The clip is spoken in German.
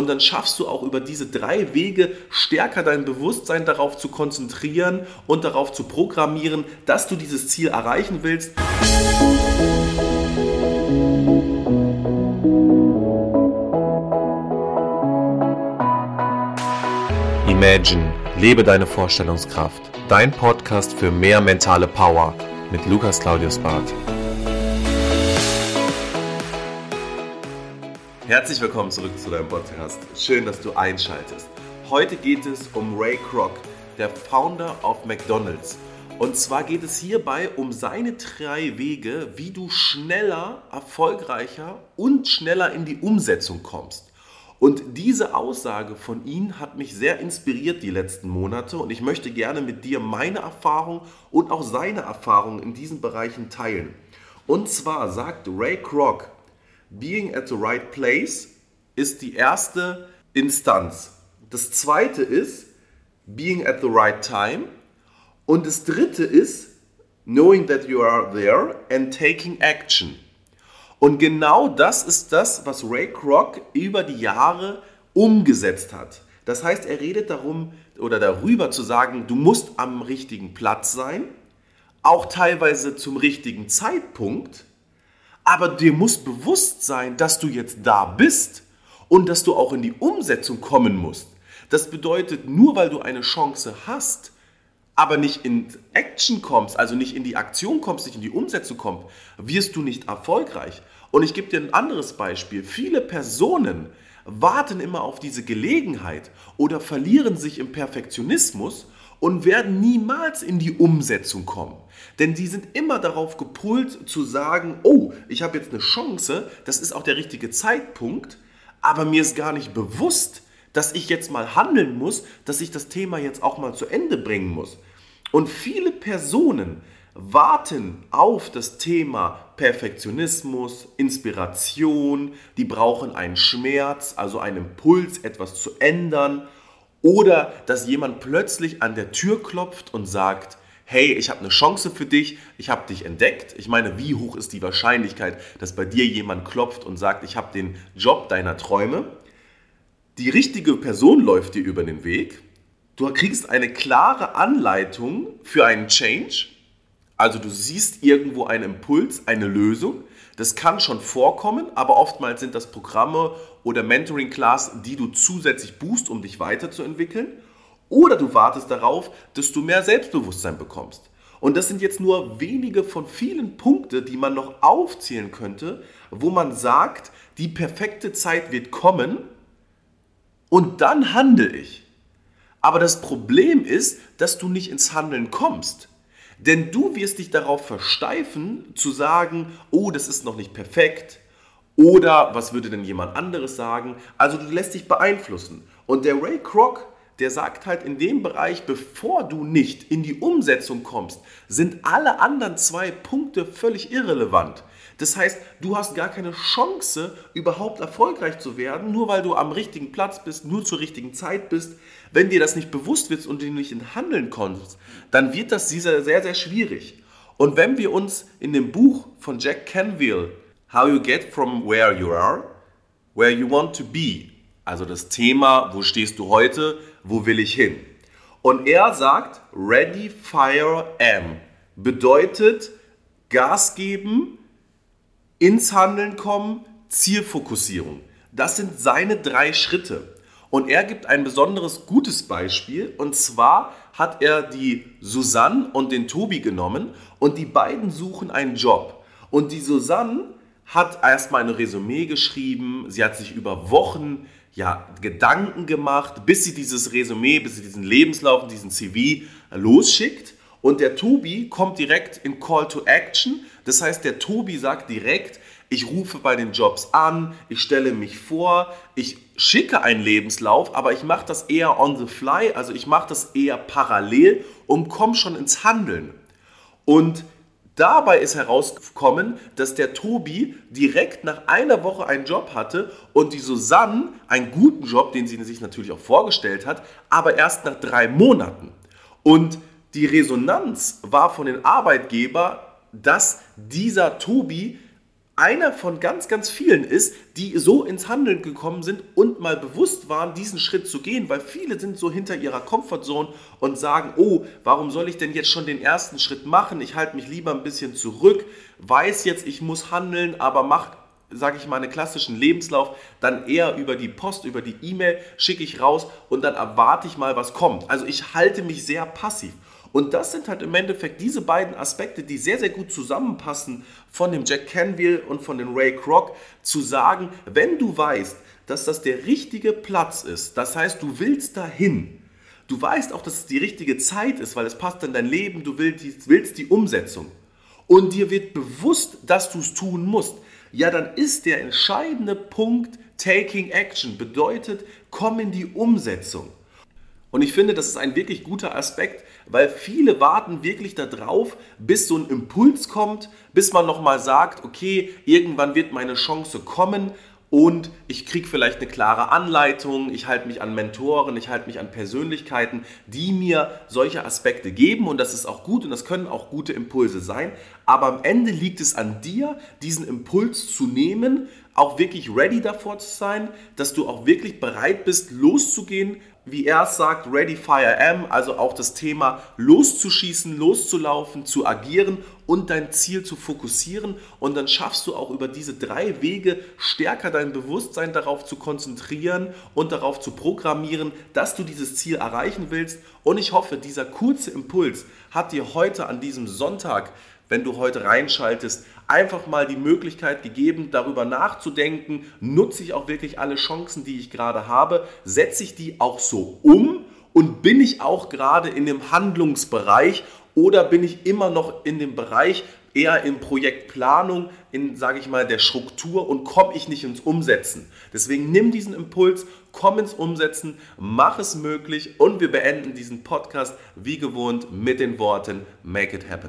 und dann schaffst du auch über diese drei Wege stärker dein Bewusstsein darauf zu konzentrieren und darauf zu programmieren, dass du dieses Ziel erreichen willst. Imagine, lebe deine Vorstellungskraft. Dein Podcast für mehr mentale Power mit Lukas Claudius Barth. Herzlich willkommen zurück zu deinem Podcast. Schön, dass du einschaltest. Heute geht es um Ray Kroc, der Founder of McDonald's. Und zwar geht es hierbei um seine drei Wege, wie du schneller, erfolgreicher und schneller in die Umsetzung kommst. Und diese Aussage von ihm hat mich sehr inspiriert die letzten Monate und ich möchte gerne mit dir meine Erfahrung und auch seine Erfahrung in diesen Bereichen teilen. Und zwar sagt Ray Kroc, Being at the right place ist die erste Instanz. Das zweite ist Being at the right time. Und das dritte ist Knowing that you are there and taking action. Und genau das ist das, was Ray Kroc über die Jahre umgesetzt hat. Das heißt, er redet darum oder darüber zu sagen, du musst am richtigen Platz sein, auch teilweise zum richtigen Zeitpunkt aber dir muss bewusst sein, dass du jetzt da bist und dass du auch in die Umsetzung kommen musst. Das bedeutet, nur weil du eine Chance hast, aber nicht in Action kommst, also nicht in die Aktion kommst, nicht in die Umsetzung kommst, wirst du nicht erfolgreich. Und ich gebe dir ein anderes Beispiel. Viele Personen warten immer auf diese Gelegenheit oder verlieren sich im Perfektionismus und werden niemals in die Umsetzung kommen. Denn die sind immer darauf gepult zu sagen, oh, ich habe jetzt eine Chance, das ist auch der richtige Zeitpunkt, aber mir ist gar nicht bewusst, dass ich jetzt mal handeln muss, dass ich das Thema jetzt auch mal zu Ende bringen muss. Und viele Personen warten auf das Thema Perfektionismus, Inspiration, die brauchen einen Schmerz, also einen Impuls, etwas zu ändern oder dass jemand plötzlich an der Tür klopft und sagt, hey, ich habe eine Chance für dich, ich habe dich entdeckt. Ich meine, wie hoch ist die Wahrscheinlichkeit, dass bei dir jemand klopft und sagt, ich habe den Job deiner Träume? Die richtige Person läuft dir über den Weg. Du kriegst eine klare Anleitung für einen Change. Also du siehst irgendwo einen Impuls, eine Lösung. Das kann schon vorkommen, aber oftmals sind das Programme oder Mentoring-Class, die du zusätzlich boost, um dich weiterzuentwickeln. Oder du wartest darauf, dass du mehr Selbstbewusstsein bekommst. Und das sind jetzt nur wenige von vielen Punkten, die man noch aufzählen könnte, wo man sagt, die perfekte Zeit wird kommen und dann handle ich. Aber das Problem ist, dass du nicht ins Handeln kommst. Denn du wirst dich darauf versteifen, zu sagen, oh, das ist noch nicht perfekt. Oder was würde denn jemand anderes sagen? Also du lässt dich beeinflussen. Und der Ray Kroc, der sagt halt in dem Bereich, bevor du nicht in die Umsetzung kommst, sind alle anderen zwei Punkte völlig irrelevant. Das heißt, du hast gar keine Chance, überhaupt erfolgreich zu werden, nur weil du am richtigen Platz bist, nur zur richtigen Zeit bist. Wenn dir das nicht bewusst wird und du nicht in Handeln kommst, dann wird das sehr, sehr schwierig. Und wenn wir uns in dem Buch von Jack Canville, How You Get From Where You Are, Where You Want to Be, also das Thema, wo stehst du heute, wo will ich hin? Und er sagt, Ready, Fire, Am bedeutet Gas geben, ins Handeln kommen, Zielfokussierung. Das sind seine drei Schritte. Und er gibt ein besonderes gutes Beispiel. Und zwar hat er die Susanne und den Tobi genommen und die beiden suchen einen Job. Und die Susanne hat erstmal ein Resümee geschrieben. Sie hat sich über Wochen ja, Gedanken gemacht, bis sie dieses Resümee, bis sie diesen Lebenslauf, diesen CV losschickt. Und der Tobi kommt direkt in Call to Action. Das heißt, der Tobi sagt direkt, ich rufe bei den Jobs an, ich stelle mich vor, ich schicke einen Lebenslauf, aber ich mache das eher on the fly, also ich mache das eher parallel und komme schon ins Handeln. Und dabei ist herausgekommen, dass der Tobi direkt nach einer Woche einen Job hatte und die Susanne einen guten Job, den sie sich natürlich auch vorgestellt hat, aber erst nach drei Monaten. Und die Resonanz war von den Arbeitgebern, dass dieser Tobi einer von ganz, ganz vielen ist, die so ins Handeln gekommen sind und mal bewusst waren, diesen Schritt zu gehen, weil viele sind so hinter ihrer Comfortzone und sagen, oh, warum soll ich denn jetzt schon den ersten Schritt machen? Ich halte mich lieber ein bisschen zurück, weiß jetzt, ich muss handeln, aber mach sage ich mal, einen klassischen Lebenslauf, dann eher über die Post, über die E-Mail schicke ich raus und dann erwarte ich mal, was kommt. Also ich halte mich sehr passiv. Und das sind halt im Endeffekt diese beiden Aspekte, die sehr, sehr gut zusammenpassen von dem Jack Canville und von dem Ray Kroc, zu sagen, wenn du weißt, dass das der richtige Platz ist, das heißt, du willst dahin, du weißt auch, dass es die richtige Zeit ist, weil es passt in dein Leben, du willst, willst die Umsetzung und dir wird bewusst, dass du es tun musst, ja, dann ist der entscheidende Punkt Taking Action, bedeutet, komm in die Umsetzung. Und ich finde, das ist ein wirklich guter Aspekt, weil viele warten wirklich darauf, bis so ein Impuls kommt, bis man nochmal sagt, okay, irgendwann wird meine Chance kommen und ich kriege vielleicht eine klare Anleitung, ich halte mich an Mentoren, ich halte mich an Persönlichkeiten, die mir solche Aspekte geben und das ist auch gut und das können auch gute Impulse sein, aber am Ende liegt es an dir, diesen Impuls zu nehmen, auch wirklich ready davor zu sein, dass du auch wirklich bereit bist, loszugehen, wie er es sagt, Ready Fire Am, also auch das Thema loszuschießen, loszulaufen, zu agieren und dein Ziel zu fokussieren. Und dann schaffst du auch über diese drei Wege stärker dein Bewusstsein darauf zu konzentrieren und darauf zu programmieren, dass du dieses Ziel erreichen willst. Und ich hoffe, dieser kurze Impuls hat dir heute an diesem Sonntag wenn du heute reinschaltest, einfach mal die Möglichkeit gegeben, darüber nachzudenken, nutze ich auch wirklich alle Chancen, die ich gerade habe, setze ich die auch so um und bin ich auch gerade in dem Handlungsbereich oder bin ich immer noch in dem Bereich eher in Projektplanung, in, sage ich mal, der Struktur und komme ich nicht ins Umsetzen. Deswegen nimm diesen Impuls, komm ins Umsetzen, mach es möglich und wir beenden diesen Podcast wie gewohnt mit den Worten Make it happen.